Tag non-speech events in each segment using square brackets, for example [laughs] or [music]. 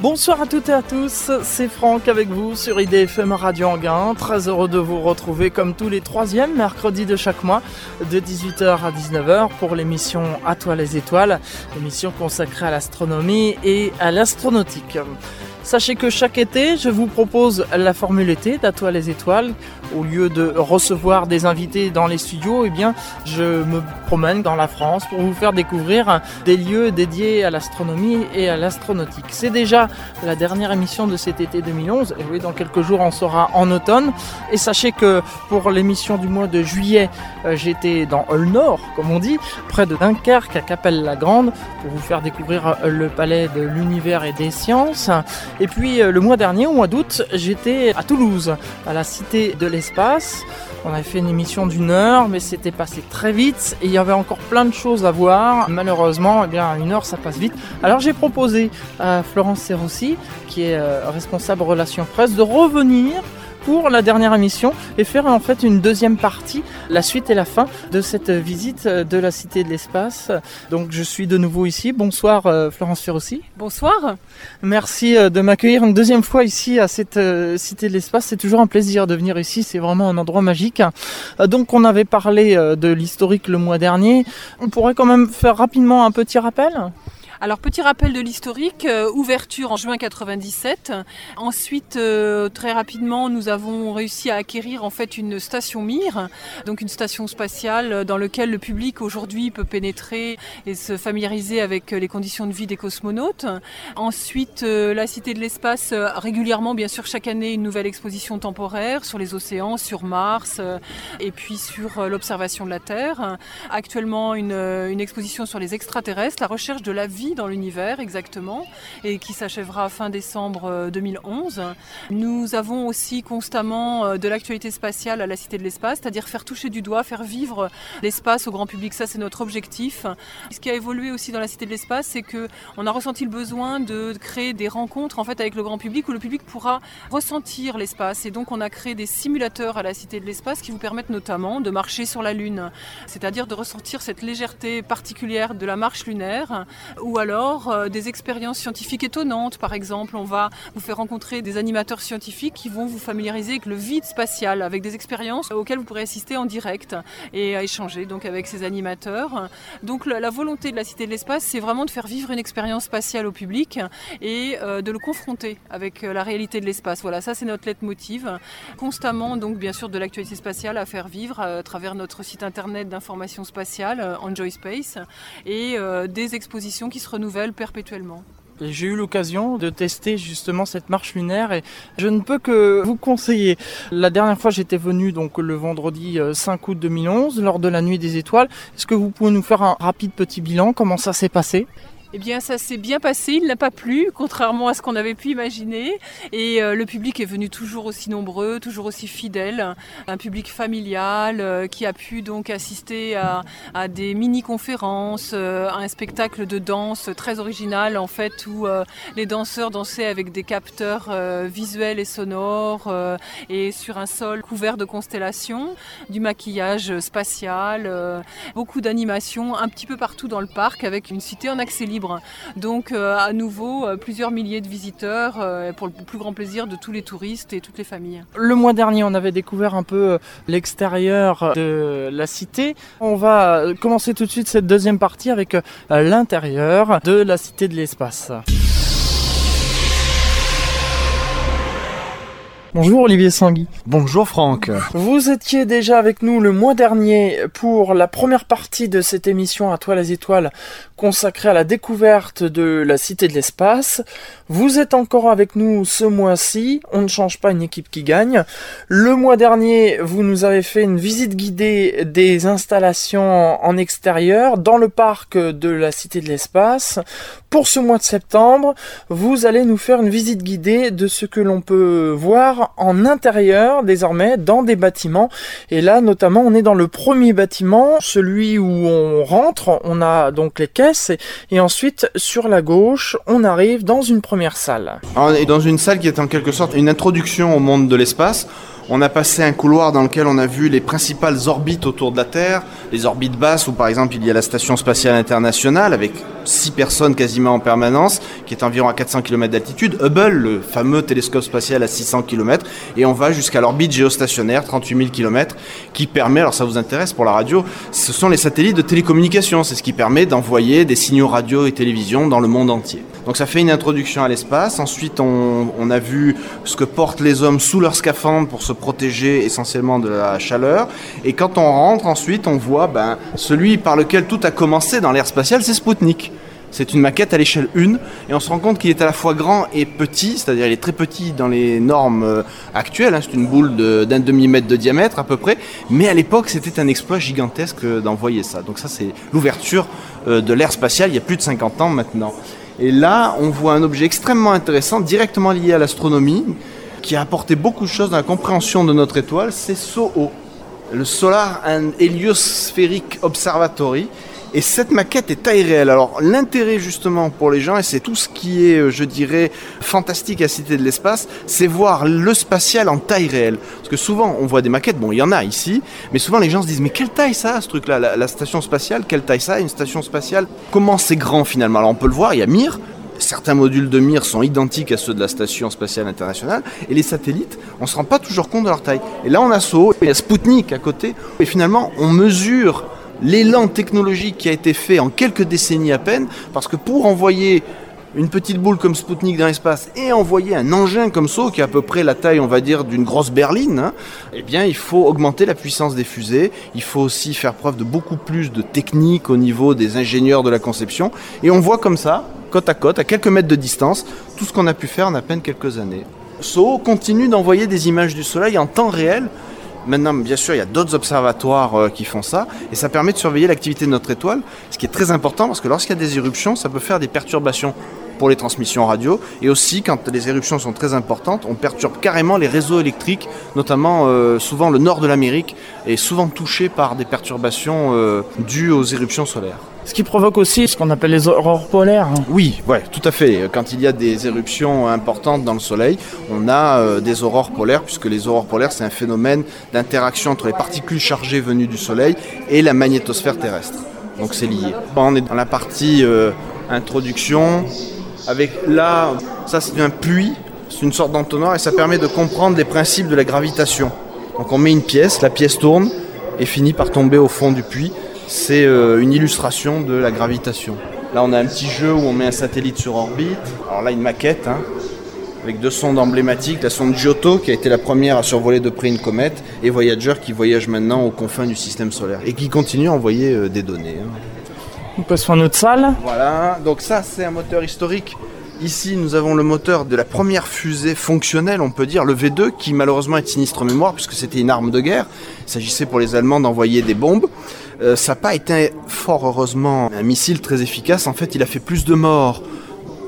Bonsoir à toutes et à tous, c'est Franck avec vous sur IDFM Radio Anguin. Très heureux de vous retrouver comme tous les troisièmes mercredis de chaque mois de 18h à 19h pour l'émission À toi les étoiles, émission consacrée à l'astronomie et à l'astronautique. Sachez que chaque été, je vous propose la formule été d'À toi les étoiles. Au lieu de recevoir des invités dans les studios, eh bien, je me promène dans la France pour vous faire découvrir des lieux dédiés à l'astronomie et à l'astronautique. C'est déjà la dernière émission de cet été 2011. Et dans quelques jours, on sera en automne. Et sachez que pour l'émission du mois de juillet, euh, j'étais dans le Nord, comme on dit, près de Dunkerque, à Capelle-la-Grande, pour vous faire découvrir le palais de l'univers et des sciences. Et puis euh, le mois dernier, au mois d'août, j'étais à Toulouse, à la Cité de l'Espace. On avait fait une émission d'une heure, mais c'était passé très vite et il y avait encore plein de choses à voir. Malheureusement, eh bien, une heure, ça passe vite. Alors j'ai proposé à Florence Serossi, qui est euh, responsable relations presse, de revenir pour la dernière émission et faire en fait une deuxième partie, la suite et la fin de cette visite de la Cité de l'Espace. Donc je suis de nouveau ici. Bonsoir euh, Florence Ferrossi. Bonsoir. Merci euh, de m'accueillir une deuxième fois ici à cette euh, Cité de l'Espace. C'est toujours un plaisir de venir ici. C'est vraiment un endroit magique. Donc on avait parlé de l'historique le mois dernier. On pourrait quand même faire rapidement un petit rappel? Alors petit rappel de l'historique, euh, ouverture en juin 97. Ensuite, euh, très rapidement, nous avons réussi à acquérir en fait une station Mir, donc une station spatiale dans laquelle le public aujourd'hui peut pénétrer et se familiariser avec les conditions de vie des cosmonautes. Ensuite, euh, la Cité de l'espace régulièrement, bien sûr, chaque année une nouvelle exposition temporaire sur les océans, sur Mars et puis sur l'observation de la Terre. Actuellement, une exposition sur les extraterrestres, la recherche de la vie dans l'univers exactement et qui s'achèvera fin décembre 2011. Euh, Nous avons aussi constamment euh, de l'actualité spatiale à la Cité de l'Espace, c'est-à-dire faire toucher du doigt, faire vivre l'espace au grand public. Ça, c'est notre objectif. Ce qui a évolué aussi dans la Cité de l'Espace, c'est que on a ressenti le besoin de créer des rencontres en fait avec le grand public où le public pourra ressentir l'espace. Et donc, on a créé des simulateurs à la Cité de l'Espace qui vous permettent notamment de marcher sur la Lune, c'est-à-dire de ressentir cette légèreté particulière de la marche lunaire ou alors euh, des expériences scientifiques étonnantes. Par exemple, on va vous faire rencontrer des animateurs scientifiques qui vont vous familiariser avec le vide spatial, avec des expériences auxquelles vous pourrez assister en direct et à échanger donc avec ces animateurs. Donc la, volonté de la Cité de l'Espace, c'est vraiment de faire vivre une expérience spatiale au public et euh, de le confronter avec euh, la réalité de l'espace. Voilà, ça c'est notre leitmotiv. Constamment, donc bien sûr, de l'actualité spatiale à faire vivre à travers notre site internet d'information spatiale, Enjoy Space, et des expositions qui se renouvelle perpétuellement. J'ai eu l'occasion de tester justement cette marche lunaire et je ne peux que vous conseiller. La dernière fois j'étais venu donc le vendredi 5 août 2011 lors de la nuit des étoiles. Est-ce que vous pouvez nous faire un rapide petit bilan Comment ça s'est passé? Eh bien, ça s'est bien passé, il n'a pas plu, contrairement à ce qu'on avait pu imaginer. Et euh, le public est venu toujours aussi nombreux, toujours aussi fidèle. Un public familial euh, qui a pu donc assister à, des mini-conférences, euh, à un spectacle de danse très original, en fait, où les danseurs dansaient avec des capteurs visuels et sonores et sur un sol couvert de constellations, du maquillage spatial, beaucoup d'animations un petit peu partout dans le parc avec une cité en accès libre donc euh, à nouveau, euh, plusieurs milliers de visiteurs euh, pour le plus grand plaisir de tous les touristes et toutes les familles. Le mois dernier, on avait découvert un peu l'extérieur de la cité. On va commencer tout de suite cette deuxième partie avec l'intérieur de la cité de l'espace. Bonjour Olivier Sangui. Bonjour Franck. Vous étiez déjà avec nous le mois dernier pour la première partie de cette émission à toi les étoiles consacrée à la découverte de la cité de l'espace. Vous êtes encore avec nous ce mois-ci. On ne change pas une équipe qui gagne. Le mois dernier, vous nous avez fait une visite guidée des installations en extérieur dans le parc de la cité de l'espace. Pour ce mois de septembre, vous allez nous faire une visite guidée de ce que l'on peut voir en intérieur désormais dans des bâtiments. Et là notamment on est dans le premier bâtiment, celui où on rentre, on a donc les et, ensuite sur la gauche on arrive dans une première salle. On est dans une salle qui est en quelque sorte une introduction au monde de l'espace On a passé un couloir dans lequel on a vu les principales orbites autour de la Terre, les orbites basses où par exemple il y a la Station spatiale internationale avec six personnes quasiment en permanence, qui est environ à 400 km d'altitude, Hubble, le fameux télescope spatial à 600 km, et on va jusqu'à l'orbite géostationnaire, 38 000 km, qui permet, alors ça vous intéresse pour la radio, ce sont les satellites de télécommunication, c'est ce qui permet d'envoyer des signaux radio et télévision dans le monde entier. Donc ça fait une introduction à l'espace, ensuite on, a vu ce que portent les hommes sous leur scaphandre pour se protéger essentiellement de la chaleur. Et quand on rentre ensuite, on voit ben, celui par lequel tout a commencé dans l'ère spatiale, c'est Spoutnik. C'est une maquette à l'échelle 1 et on se rend compte qu'il est à la fois grand et petit, c'est-à-dire il est très petit dans les normes euh, actuelles, hein. c'est une boule d'un demi-mètre de diamètre à peu près, mais à l'époque c'était un exploit gigantesque d'envoyer ça. Donc ça c'est l'ouverture euh, de l'ère spatiale il y a plus de 50 ans maintenant. Et là on voit un objet extrêmement intéressant, directement lié à l'astronomie, qui a apporté beaucoup de choses dans la compréhension de notre étoile, c'est SOHO, le Solar and Heliospheric Observatory. Et cette maquette est taille réelle. Alors l'intérêt justement pour les gens, et c'est tout ce qui est, euh, je dirais, fantastique à Cité de l'Espace, c'est voir le spatial en taille réelle. Parce que souvent on voit des maquettes, bon il y en a ici, mais souvent les gens se disent mais quelle taille ça, ce truc-là, la, la, station spatiale, quelle taille ça, une station spatiale, comment c'est grand finalement? Alors on peut le voir, il y a Mir, certains modules de Mir sont identiques à ceux de la Station spatiale internationale, et les satellites, on ne se rend pas toujours compte de leur taille. Et là, on a SO, il y a Sputnik à côté, et finalement, on mesure l'élan technologique qui a été fait en quelques décennies à peine, parce que pour envoyer une petite boule comme Sputnik dans l'espace et envoyer un engin comme ça, qui est à peu près la taille, on va dire, d'une grosse berline, hein, eh bien, il faut augmenter la puissance des fusées. Il faut aussi faire preuve de beaucoup plus de technique au niveau des ingénieurs de la conception. Et on voit comme ça, côte à côte, à quelques mètres de distance, tout ce qu'on a pu faire en à peine quelques années. SO continue d'envoyer des images du Soleil en temps réel. Maintenant, bien sûr, il y a d'autres observatoires euh, qui font ça, et ça permet de surveiller l'activité de notre étoile, ce qui est très important parce que lorsqu'il y a des éruptions, ça peut faire des perturbations pour les transmissions radio, et aussi quand les éruptions sont très importantes, on perturbe carrément les réseaux électriques, notamment euh, souvent le nord de l'Amérique est souvent touché par des perturbations euh, dues aux éruptions solaires. Ce qui provoque aussi ce qu'on appelle les aurores polaires. Oui, ouais, tout à fait. Quand il y a des éruptions importantes dans le Soleil, on a euh, des aurores polaires, puisque les aurores polaires, c'est un phénomène d'interaction entre les particules chargées venues du Soleil et la magnétosphère terrestre. Donc c'est lié. On est dans la partie euh, introduction, avec là, ça c'est un puits, c'est une sorte d'entonnoir, et ça permet de comprendre les principes de la gravitation. Donc on met une pièce, la pièce tourne et finit par tomber au fond du puits c'est euh, une illustration de la gravitation. Là, on a un petit jeu où on met un satellite sur orbite. Alors là, une maquette, hein, avec deux sondes emblématiques. La sonde Giotto, qui a été la première à survoler de près une comète, et Voyager, qui voyage maintenant aux confins du système solaire, et qui continue à envoyer euh, des données. Hein. On passe sur notre salle. Voilà, donc ça, c'est un moteur historique. Ici, nous avons le moteur de la première fusée fonctionnelle, on peut dire, le V2, qui malheureusement est sinistre mémoire, puisque c'était une arme de guerre. Il s'agissait pour les Allemands d'envoyer des bombes. Euh, ça n'a pas été fort heureusement un missile très efficace. En fait, il a fait plus de morts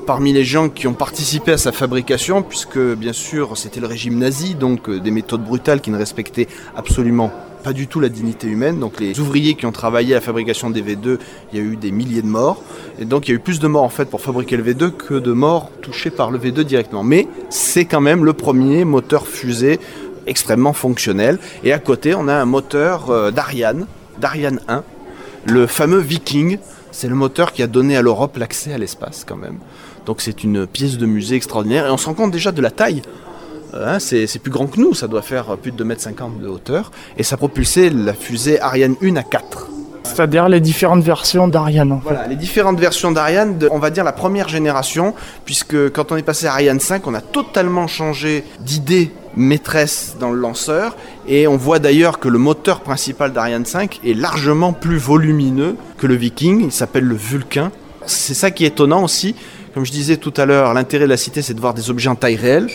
parmi les gens qui ont participé à sa fabrication, puisque bien sûr c'était le régime nazi, donc euh, des méthodes brutales qui ne respectaient absolument pas du tout la dignité humaine. Donc les ouvriers qui ont travaillé à la fabrication des V2, il y a eu des milliers de morts. Et donc il y a eu plus de morts en fait pour fabriquer le V2 que de morts touchés par le V2 directement. Mais c'est quand même le premier moteur fusée extrêmement fonctionnel. Et à côté, on a un moteur euh, d'Ariane, d'Ariane 1, le fameux Viking. C'est le moteur qui a donné à l'Europe l'accès à l'espace quand même. Donc c'est une pièce de musée extraordinaire et on se rend compte déjà de la taille. Hein, c'est plus grand que nous, ça doit faire plus de 2,50 m de hauteur. Et ça propulsait la fusée Ariane 1 à 4. C'est-à-dire les différentes versions d'Ariane. En fait. Voilà, les différentes versions d'Ariane, on va dire la première génération, puisque quand on est passé à Ariane 5, on a totalement changé d'idée maîtresse dans le lanceur. Et on voit d'ailleurs que le moteur principal d'Ariane 5 est largement plus volumineux que le Viking. Il s'appelle le Vulcain. C'est ça qui est étonnant aussi. Comme je disais tout à l'heure, l'intérêt de la cité, c'est de voir des objets en taille réelle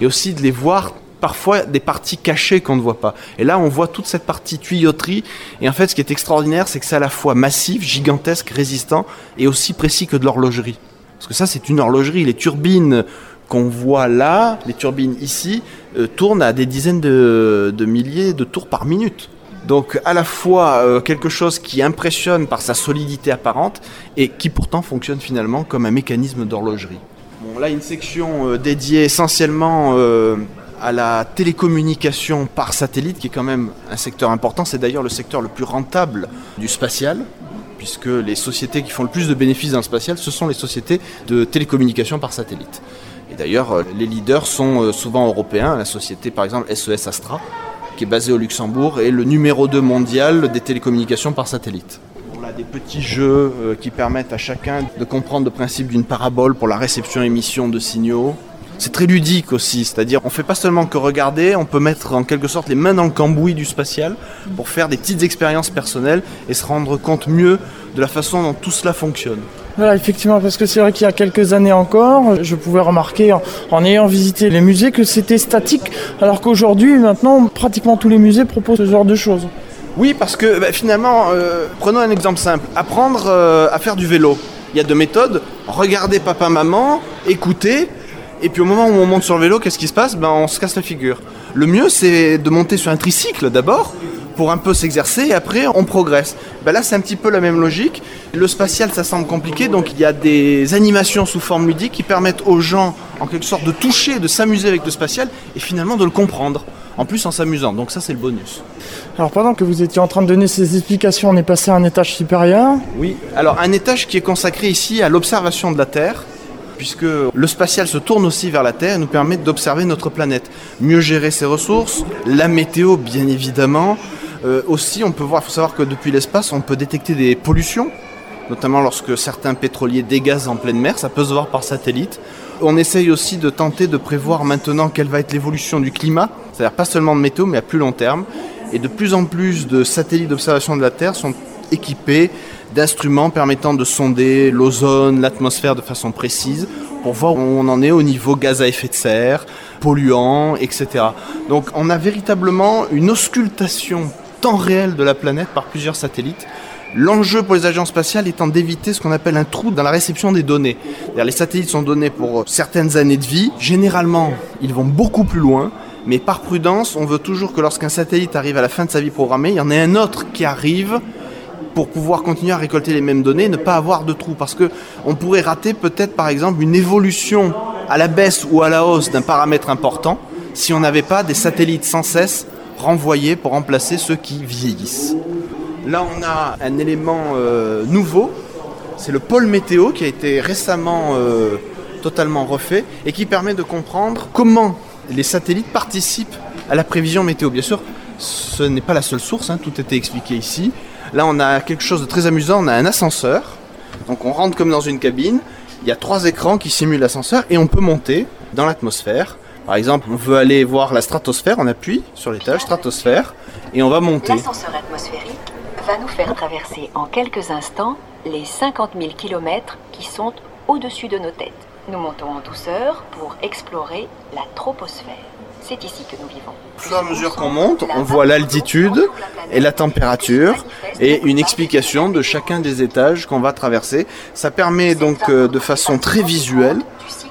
et aussi de les voir parfois des parties cachées qu'on ne voit pas. Et là, on voit toute cette partie tuyauterie. Et en fait, ce qui est extraordinaire, c'est que c'est à la fois massif, gigantesque, résistant et aussi précis que de l'horlogerie. Parce que ça, c'est une horlogerie. Les turbines qu'on voit là, les turbines ici, euh, tournent à des dizaines de, milliers de tours par minute. Donc à la fois euh, quelque chose qui impressionne par sa solidité apparente et qui pourtant fonctionne finalement comme un mécanisme d'horlogerie. Bon, là, une section euh, dédiée essentiellement à la télécommunication par satellite, qui est quand même un secteur important. C'est d'ailleurs le secteur le plus rentable du spatial, puisque les sociétés qui font le plus de bénéfices dans le spatial, ce sont les sociétés de télécommunication par satellite. Et d'ailleurs, euh, les leaders sont euh, souvent européens. La société, par exemple, SES Astra, qui est basée au Luxembourg, est le numéro 2 mondial des télécommunications par satellite. On a des petits jeux euh, qui permettent à chacun de comprendre le principe d'une parabole pour la réception-émission de signaux. C'est très ludique aussi, c'est-à-dire on fait pas seulement que regarder, on peut mettre en quelque sorte les mains dans le cambouis du spatial pour faire des petites expériences personnelles et se rendre compte mieux de la façon dont tout cela fonctionne. Voilà, effectivement, parce que c'est vrai qu'il y a quelques années encore, je pouvais remarquer en, ayant visité les musées que c'était statique, alors qu'aujourd'hui, maintenant, pratiquement tous les musées proposent ce genre de choses. Oui, parce que bah, finalement, euh, prenons un exemple simple. Apprendre euh, à faire du vélo. Il y a deux méthodes. Regarder papa, maman, écouter, et puis au moment où on monte sur le vélo, qu'est-ce qui se passe? Ben, On se casse la figure. Le mieux, c'est de monter sur un tricycle d'abord, pour un peu s'exercer, et après on progresse. Ben là, c'est un petit peu la même logique. Le spatial, ça semble compliqué, donc il y a des animations sous forme ludique qui permettent aux gens, en quelque sorte, de toucher, de s'amuser avec le spatial, et finalement de le comprendre. En plus en s'amusant, donc ça c'est le bonus. Alors pendant que vous étiez en train de donner ces explications, on est passé à un étage supérieur. Oui, alors un étage qui est consacré ici à l'observation de la Terre, puisque le spatial se tourne aussi vers la Terre et nous permet d'observer notre planète, mieux gérer ses ressources, la météo bien évidemment. Euh, aussi, on peut voir, il faut savoir que depuis l'espace, on peut détecter des pollutions, notamment lorsque certains pétroliers dégazent en pleine mer, ça peut se voir par satellite. On essaye aussi de tenter de prévoir maintenant quelle va être l'évolution du climat, c'est-à-dire pas seulement de météo, mais à plus long terme. Et de plus en plus de satellites d'observation de la Terre sont équipés d'instruments permettant de sonder l'ozone, l'atmosphère de façon précise pour voir où on en est au niveau gaz à effet de serre, polluants, etc. Donc on a véritablement une auscultation temps réel de la planète par plusieurs satellites. L'enjeu pour les agences spatiales étant d'éviter ce qu'on appelle un trou dans la réception des données. Les satellites sont donnés pour certaines années de vie. Généralement, ils vont beaucoup plus loin. Mais par prudence, on veut toujours que lorsqu'un satellite arrive à la fin de sa vie programmée, il y en ait un autre qui arrive pour pouvoir continuer à récolter les mêmes données, ne pas avoir de trou. Parce que on pourrait rater peut-être par exemple une évolution à la baisse ou à la hausse d'un paramètre important si on n'avait pas des satellites sans cesse renvoyés pour remplacer ceux qui vieillissent. Là, on a un élément euh, nouveau, c'est le pôle météo qui a été récemment euh, totalement refait et qui permet de comprendre comment les satellites participent à la prévision météo. Bien sûr, ce n'est pas la seule source, hein, tout était expliqué ici. Là, on a quelque chose de très amusant, on a un ascenseur. Donc on rentre comme dans une cabine, il y a trois écrans qui simulent l'ascenseur et on peut monter dans l'atmosphère. Par exemple, on veut aller voir la stratosphère, on appuie sur l'étage stratosphère et on va monter. Va nous faire traverser en quelques instants les 50 000 km qui sont au-dessus de nos têtes. Nous montons en douceur pour explorer la troposphère. C'est ici que nous vivons. Au fur et à mesure qu'on monte, on voit l'altitude et la température et une explication de chacun des étages qu'on va traverser. Ça permet donc euh, de façon très visuelle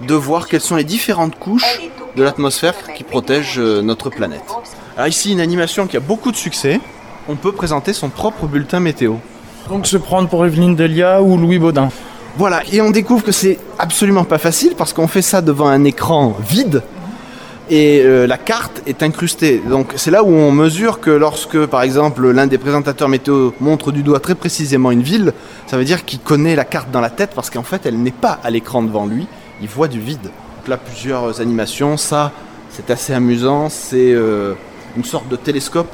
de voir quelles sont les différentes couches de l'atmosphère qui protègent euh, notre planète. Alors ici, une animation qui a beaucoup de succès. On peut présenter son propre bulletin météo. Donc se prendre pour Evelyne Delia ou Louis Baudin. Voilà, et on découvre que c'est absolument pas facile parce qu'on fait ça devant un écran vide et euh, la carte est incrustée. Donc c'est là où on mesure que lorsque, par exemple, l'un des présentateurs météo montre du doigt très précisément une ville, ça veut dire qu'il connaît la carte dans la tête parce qu'en fait, elle n'est pas à l'écran devant lui, il voit du vide. Donc là, plusieurs animations, ça, c'est assez amusant, c'est euh, une sorte de télescope,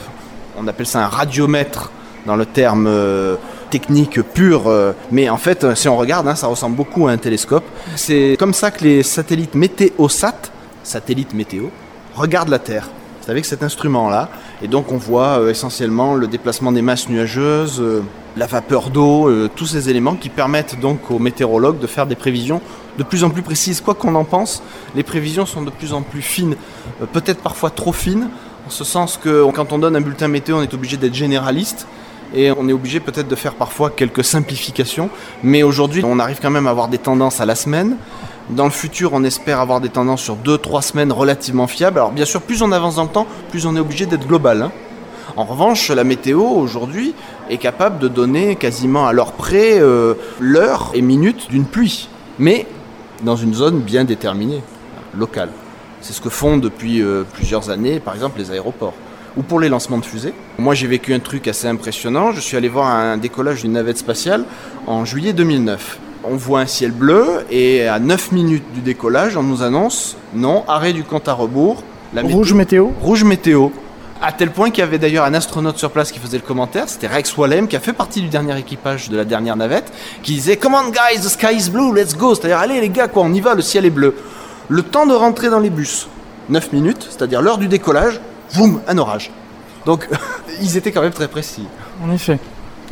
on appelle ça un radiomètre dans le terme euh, technique pur, mais en fait, si on regarde, hein, ça ressemble beaucoup à un télescope. C'est comme ça que les satellites météosat satellite météo, regarde la Terre. C'est avec cet instrument-là. Et donc on voit euh, essentiellement le déplacement des masses nuageuses, euh, la vapeur d'eau, euh, tous ces éléments qui permettent donc aux météorologues de faire des prévisions de plus en plus précises. Quoi qu'on en pense, les prévisions sont de plus en plus fines, peut-être parfois trop fines, en ce sens que quand on donne un bulletin météo, on est obligé d'être généraliste et on est obligé peut-être de faire parfois quelques simplifications. Mais aujourd'hui, on arrive quand même à avoir des tendances à la semaine. Dans le futur, on espère avoir des tendances sur 2-3 semaines relativement fiables. Alors bien sûr, plus on avance dans le temps, plus on est obligé d'être global. Hein. En revanche, la météo aujourd'hui est capable de donner quasiment à l'heure près euh, l'heure et minute d'une pluie, mais dans une zone bien déterminée, locale. C'est ce que font depuis euh, plusieurs années, par exemple, les aéroports. Ou pour les lancements de fusées. Moi, j'ai vécu un truc assez impressionnant. Je suis allé voir un décollage d'une navette spatiale en juillet 2009. On voit un ciel bleu et à 9 minutes du décollage, on nous annonce non, arrêt du compte à rebours. Rouge météo Rouge météo. À tel point qu'il y avait d'ailleurs un astronaute sur place qui faisait le commentaire, c'était Rex Wallem, qui a fait partie du dernier équipage de la dernière navette, qui disait Come on guys, the sky is blue, let's go. C'est-à-dire, allez les gars, quoi, on y va, le ciel est bleu. Le temps de rentrer dans les bus, 9 minutes, c'est-à-dire l'heure du décollage, boum, un orage. Donc, [laughs] ils étaient quand même très précis. En effet.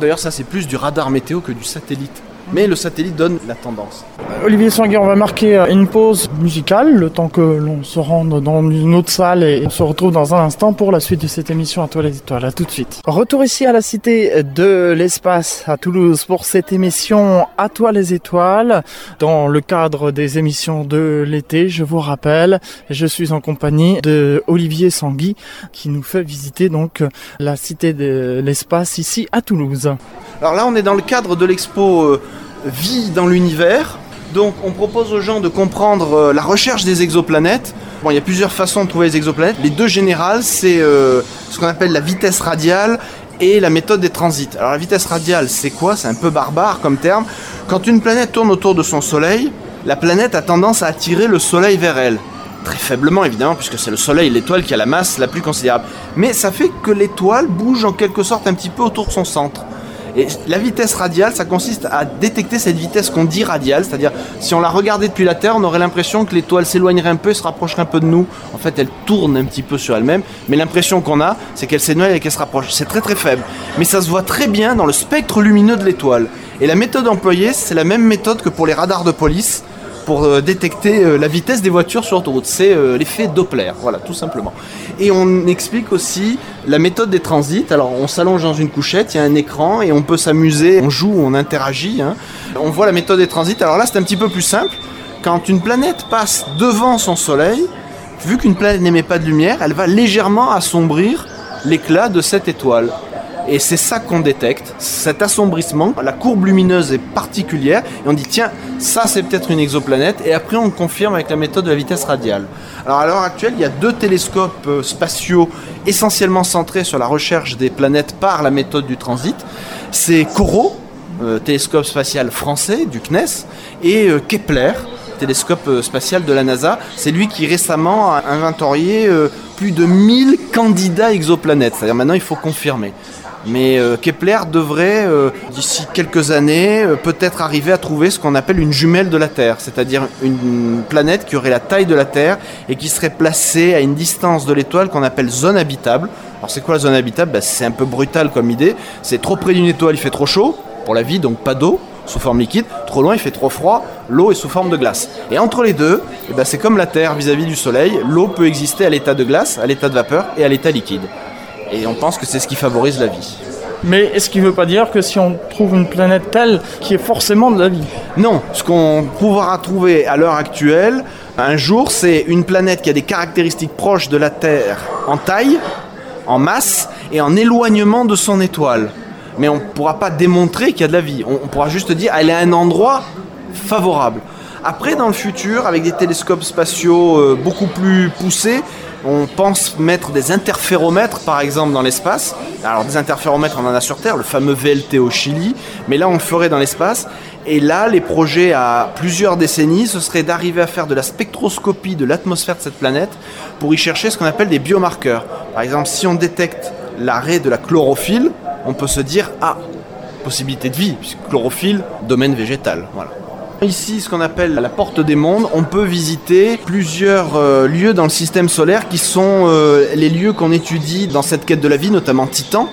D'ailleurs, ça, c'est plus du radar météo que du satellite mais le satellite donne la tendance. Olivier Sanguet, on va marquer euh, une pause musicale, le temps que l'on se rende dans une autre salle et on se retrouve dans un instant pour la suite de cette émission à toi les étoiles. À tout de suite. Retour ici à la Cité de l'Espace à Toulouse pour cette émission à toi les étoiles. Dans le cadre des émissions de l'été, je vous rappelle, je suis en compagnie de Olivier Sanguy qui nous fait visiter donc la Cité de l'Espace ici à Toulouse. Alors là, on est dans le cadre de l'expo euh, Vie dans l'univers. Donc, on propose aux gens de comprendre euh, la recherche des exoplanètes. Bon, il y a plusieurs façons de trouver les exoplanètes. Les deux générales, c'est euh, ce qu'on appelle la vitesse radiale et la méthode des transits. Alors, la vitesse radiale, c'est quoi? C'est un peu barbare comme terme. Quand une planète tourne autour de son Soleil, la planète a tendance à attirer le Soleil vers elle très faiblement évidemment, puisque c'est le Soleil, l'étoile qui a la masse la plus considérable. Mais ça fait que l'étoile bouge en quelque sorte un petit peu autour de son centre. Et la vitesse radiale, ça consiste à détecter cette vitesse qu'on dit radiale, c'est-à-dire si on la regardait depuis la Terre, on aurait l'impression que l'étoile s'éloignerait un peu se rapprocherait un peu de nous. En fait, elle tourne un petit peu sur elle-même, mais l'impression qu'on a, c'est qu'elle s'éloigne et qu'elle se rapproche. C'est très très faible. Mais ça se voit très bien dans le spectre lumineux de l'étoile. Et la méthode employée, c'est la même méthode que pour les radars de police pour euh, détecter euh, la vitesse des voitures sur l'autoroute. C'est euh, l'effet Doppler, voilà, tout simplement. Et on explique aussi la méthode des transits. Alors, on s'allonge dans une couchette, il y a un écran et on peut s'amuser, on joue, on interagit. Hein. On voit la méthode des transits. Alors là, c'est un petit peu plus simple. Quand une planète passe devant son Soleil, vu qu'une planète n'émet pas de lumière, elle va légèrement assombrir l'éclat de cette étoile. Et c'est ça qu'on détecte, cet assombrissement. La courbe lumineuse est particulière et on dit tiens, ça c'est peut-être une exoplanète. Et après on confirme avec la méthode de la vitesse radiale. Alors à l'heure actuelle, il y a deux télescopes euh, spatiaux essentiellement centrés sur la recherche des planètes par la méthode du transit. C'est CORO, euh, télescope spatial français du CNES, et euh, Kepler, télescope spatial de la NASA. C'est lui qui récemment a inventorié plus de 1000 candidats exoplanètes. C'est-à-dire maintenant il faut confirmer. Mais euh, Kepler devrait, euh, d'ici quelques années, euh, peut-être arriver à trouver ce qu'on appelle une jumelle de la Terre, c'est-à-dire une planète qui aurait la taille de la Terre et qui serait placée à une distance de l'étoile qu'on appelle zone habitable. Alors c'est quoi la zone habitable? Ben, C'est un peu brutal comme idée. C'est trop près d'une étoile, il fait trop chaud pour la vie, donc pas d'eau sous forme liquide. Trop loin, il fait trop froid, l'eau est sous forme de glace. Et entre les deux, eh ben, c'est comme la Terre vis-à-vis -vis du Soleil, l'eau peut exister à l'état de glace, à l'état de vapeur et à l'état liquide. Et on pense que c'est ce qui favorise la vie. Mais est-ce qui ne veut pas dire que si on trouve une planète telle, qui est forcément de la vie? Non, ce qu'on pourra trouver à l'heure actuelle, un jour, c'est une planète qui a des caractéristiques proches de la Terre en taille, en masse et en éloignement de son étoile. Mais on ne pourra pas démontrer qu'il y a de la vie. On, pourra juste dire elle est à un endroit favorable. Après, dans le futur, avec des télescopes spatiaux euh, beaucoup plus poussés, on pense mettre des interféromètres, par exemple, dans l'espace. Alors, des interféromètres, on en a sur Terre, le fameux VLT au Chili, mais là, on le ferait dans l'espace. Et là, les projets à plusieurs décennies, ce serait d'arriver à faire de la spectroscopie de l'atmosphère de cette planète pour y chercher ce qu'on appelle des biomarqueurs. Par exemple, si on détecte l'arrêt de la chlorophylle, on peut se dire, ah, possibilité de vie, puisque chlorophylle, domaine végétal. Voilà. Ici, ce qu'on appelle la porte des mondes, on peut visiter plusieurs euh, lieux dans le système solaire qui sont euh, les lieux qu'on étudie dans cette quête de la vie, notamment Titan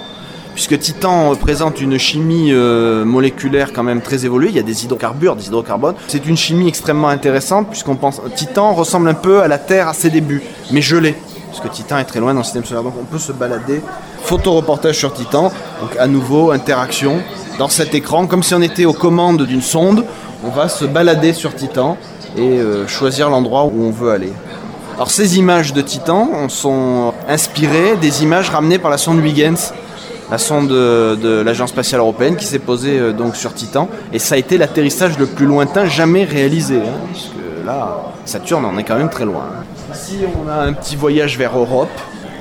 puisque Titan présente une chimie euh, moléculaire quand même très évoluée. Il y a des hydrocarbures, des hydrocarbones. C'est une chimie extrêmement intéressante puisqu'on pense Titan ressemble un peu à la Terre à ses débuts, mais gelé, puisque Titan est très loin dans le système solaire. Donc on peut se balader. Photoreportage sur Titan. Donc à nouveau interaction dans cet écran, comme si on était aux commandes d'une sonde on va se balader sur Titan et euh, choisir l'endroit où on veut aller. Alors ces images de Titan sont inspirées des images ramenées par la sonde Huygens, la sonde de, l'Agence spatiale européenne qui s'est posée euh, donc sur Titan. Et ça a été l'atterrissage le plus lointain jamais réalisé. Hein, parce que là, Saturne en est quand même très loin. Hein. Ici, on a un petit voyage vers Europe.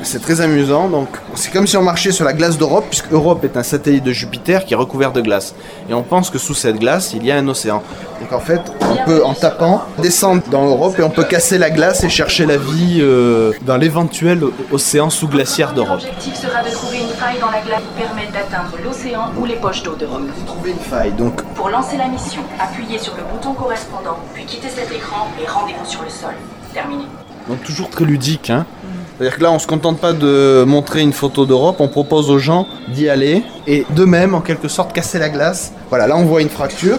C'est très amusant. Donc, c'est comme si on marchait sur la glace d'Europe, puisque Europe est un satellite de Jupiter qui est recouvert de glace. Et on pense que sous cette glace, il y a un océan. Donc, en fait, on peut, en tapant, descendre dans Europe et on peut casser la glace et chercher la vie euh, dans l'éventuel océan sous-glaciaire d'Europe. L'objectif sera de trouver une faille dans la glace qui permette d'atteindre l'océan ou les poches d'eau d'Europe. Trouver une faille. Donc, Pour lancer la mission, appuyez sur le bouton correspondant, puis quittez cet écran et rendez-vous sur le sol. Terminé. Donc toujours très ludique. Hein. C'est-à-dire que là, on se contente pas de montrer une photo d'Europe, on propose aux gens d'y aller et d'eux-mêmes, en quelque sorte, casser la glace. Voilà, là, on voit une fracture,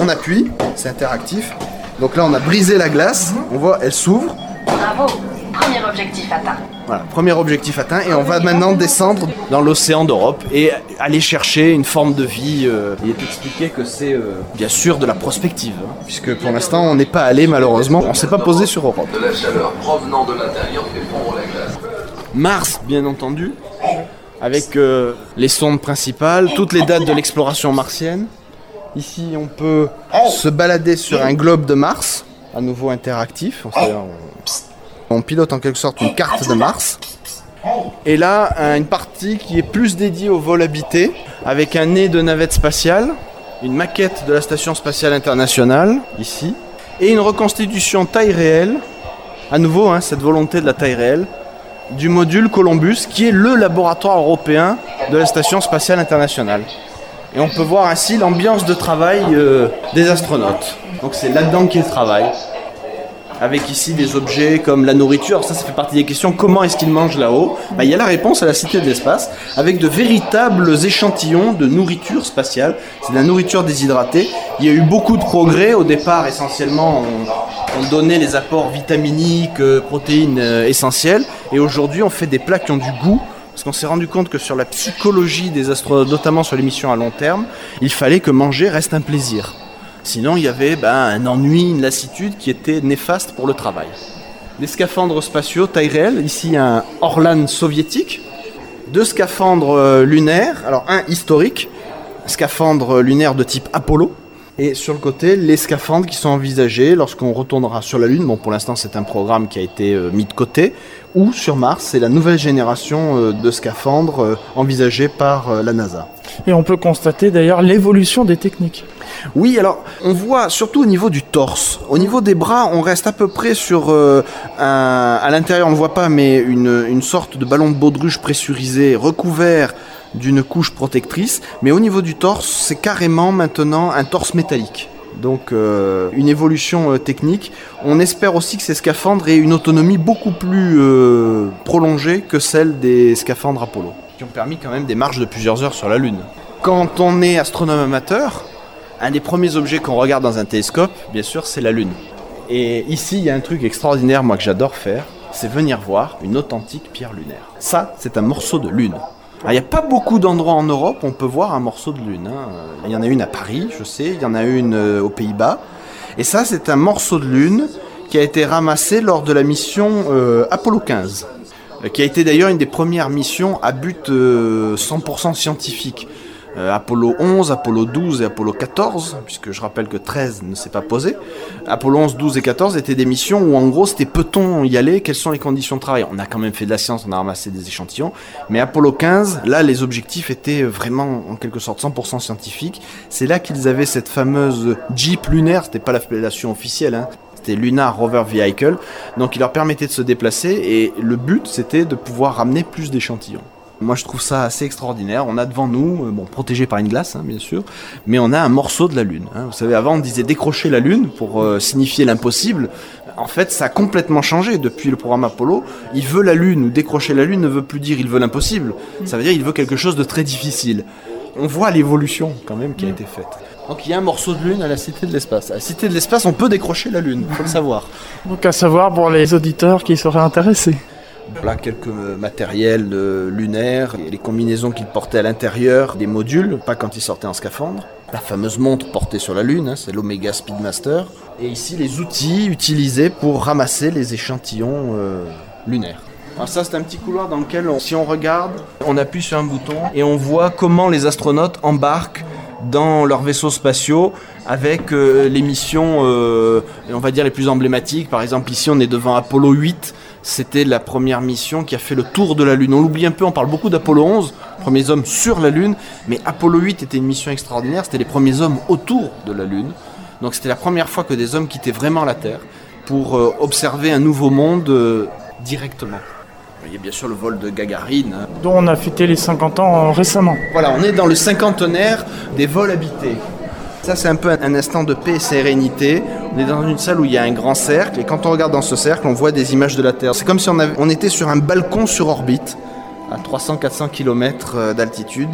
on appuie, c'est interactif. Donc là, on a brisé la glace, on voit, elle s'ouvre. Bravo Premier objectif atteint. Voilà, premier objectif atteint et on va maintenant descendre dans l'océan d'Europe et aller chercher une forme de vie. euh, il est expliqué que c'est euh, bien sûr de la prospective, hein, puisque pour l'instant, on n'est pas allé malheureusement, on s'est pas posé sur Europe. De la chaleur provenant de l'intérieur fait. Mars, bien entendu, avec euh, les sondes principales, toutes les dates de l'exploration martienne. Ici, on peut se balader sur un globe de Mars, à nouveau interactif. On, pilote en quelque sorte une carte de Mars. Et là, un- une partie qui est plus dédiée au vol habité, avec un nez de navette spatiale, une maquette de la Station spatiale internationale, ici, et une reconstitution taille réelle, à nouveau, hein, cette volonté de la taille réelle, du module Columbus, qui est le laboratoire européen de la Station spatiale internationale. Et on peut voir ainsi l'ambiance de travail euh, des astronautes. Donc c'est là-dedans qu'ils travaillent. Avec ici des objets comme la nourriture, Alors ça, ça fait partie des questions. Comment est-ce qu'ils mangent là-haut? Bah, Il y a la réponse à la Cité de l'espace, avec de véritables échantillons de nourriture spatiale. C'est de la nourriture déshydratée. Il y a eu beaucoup de progrès. Au départ, essentiellement, on, on donnait les apports vitaminiques, euh, protéines euh, essentielles. Et aujourd'hui, on fait des plats qui ont du goût. Parce qu'on s'est rendu compte que sur la psychologie des astronautes, notamment sur les missions à long terme, il fallait que manger reste un plaisir. Sinon, il y avait ben, un ennui, une lassitude qui était néfaste pour le travail. Des scaphandres spatiaux taille réelle, ici un Orlan soviétique, deux scaphandres euh, lunaires, alors un historique, scaphandre lunaire de type Apollo, et sur le côté, les scaphandres qui sont envisagés lorsqu'on retournera sur la Lune. Bon, pour l'instant, c'est un programme qui a été euh, mis de côté. Ou sur Mars, c'est la nouvelle génération euh, de scaphandres euh, envisagée par euh, la NASA. Et on peut constater d'ailleurs l'évolution des techniques. Oui, alors on voit surtout au niveau du torse. Au niveau des bras, on reste à peu près sur euh, un, à l'intérieur, on ne voit pas, mais une, une sorte de ballon de baudruche pressurisé recouvert d'une couche protectrice. Mais au niveau du torse, c'est carrément maintenant un torse métallique. Donc euh, une évolution euh, technique. On espère aussi que ces scaphandres aient une autonomie beaucoup plus euh, prolongée que celle des scaphandres Apollo, qui ont permis quand même des marches de plusieurs heures sur la Lune. Quand on est astronome amateur, un des premiers objets qu'on regarde dans un télescope, bien sûr, c'est la Lune. Et ici, il y a un truc extraordinaire, moi, que j'adore faire, c'est venir voir une authentique pierre lunaire. Ça, c'est un morceau de Lune. Alors, Il n'y a pas beaucoup d'endroits en Europe où on peut voir un morceau de Lune. hein. Il y en a une à Paris, je sais, il y en a une euh, aux Pays-Bas. Et ça, c'est un morceau de Lune qui a été ramassé lors de la mission euh, Apollo 15 euh, qui a été d'ailleurs une des premières missions à but euh, 100% scientifique. Apollo 11, Apollo 12 et Apollo 14, puisque je rappelle que 13 ne s'est pas posé. Apollo 11, 12 et 14 étaient des missions où en gros c'était peut-on y aller, quelles sont les conditions de travail? On a quand même fait de la science, on a ramassé des échantillons, mais Apollo 15, là les objectifs étaient vraiment en quelque sorte 100% scientifiques. C'est là qu'ils avaient cette fameuse Jeep lunaire, c'était pas l'appellation officielle, hein. C'était Lunar Rover Vehicle, donc il leur permettait de se déplacer et le but c'était de pouvoir ramener plus d'échantillons. Moi je trouve ça assez extraordinaire. On a devant nous, euh, bon protégé par une glace hein, bien sûr, mais on a un morceau de la Lune. hein. Vous savez, avant on disait décrocher la Lune pour euh, signifier l'impossible. En fait, ça a complètement changé depuis le programme Apollo. Il veut la Lune ou décrocher la Lune ne veut plus dire il veut l'impossible. Ça veut dire il veut quelque chose de très difficile. On voit l'évolution quand même qui a été faite. Donc il y a un morceau de Lune à la Cité de l'Espace. À la Cité de l'Espace, on peut décrocher la Lune, faut le savoir. Donc à savoir pour les auditeurs qui seraient intéressés. Voilà quelques matériels euh, lunaires, les combinaisons qu'ils portaient à l'intérieur des modules, pas quand ils sortaient en scaphandre. La fameuse montre portée sur la Lune, hein, c'est l'Omega Speedmaster. Et ici les outils utilisés pour ramasser les échantillons euh, lunaires. Alors ça c'est un petit couloir dans lequel, on- si on regarde, on appuie sur un bouton et on voit comment les astronautes embarquent dans leurs vaisseaux spatiaux avec euh, les missions, on va dire les plus emblématiques. Par exemple, ici, on est devant Apollo 8. C'était la première mission qui a fait le tour de la Lune. On l'oublie un peu, on parle beaucoup d'Apollo 11, premiers hommes sur la Lune, mais Apollo 8 était une mission extraordinaire. C'était les premiers hommes autour de la Lune. Donc c'était la première fois que des hommes quittaient vraiment la Terre pour euh, observer un nouveau monde euh, directement. Il y a bien sûr le vol de Gagarine. hein. Dont on a fêté les 50 ans euh, récemment. Voilà, on est dans le cinquantenaire des vols habités. Ça, c'est un peu un instant de paix et sérénité. On est dans une salle où il y a un grand cercle, et quand on regarde dans ce cercle, on voit des images de la Terre. C'est comme si on, on était sur un balcon sur orbite, à 300-400 km d'altitude,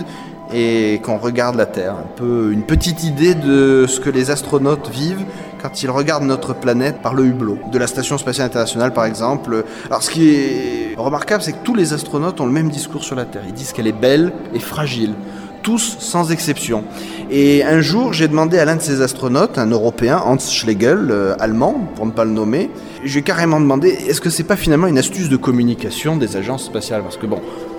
et qu'on regarde la Terre. Un peu une petite idée de ce que les astronautes vivent quand ils regardent notre planète par le hublot. De la Station Spatiale Internationale, par exemple. Alors, ce qui est remarquable, c'est que tous les astronautes ont le même discours sur la Terre. Ils disent qu'elle est belle et fragile. Tous sans exception. Et un jour, j'ai demandé à l'un de ces astronautes, un Européen, Hans Schlegel, euh, allemand, pour ne pas le nommer, j'ai carrément demandé est-ce que c'est pas finalement une astuce de communication des agences spatiales? Parce que bon, on-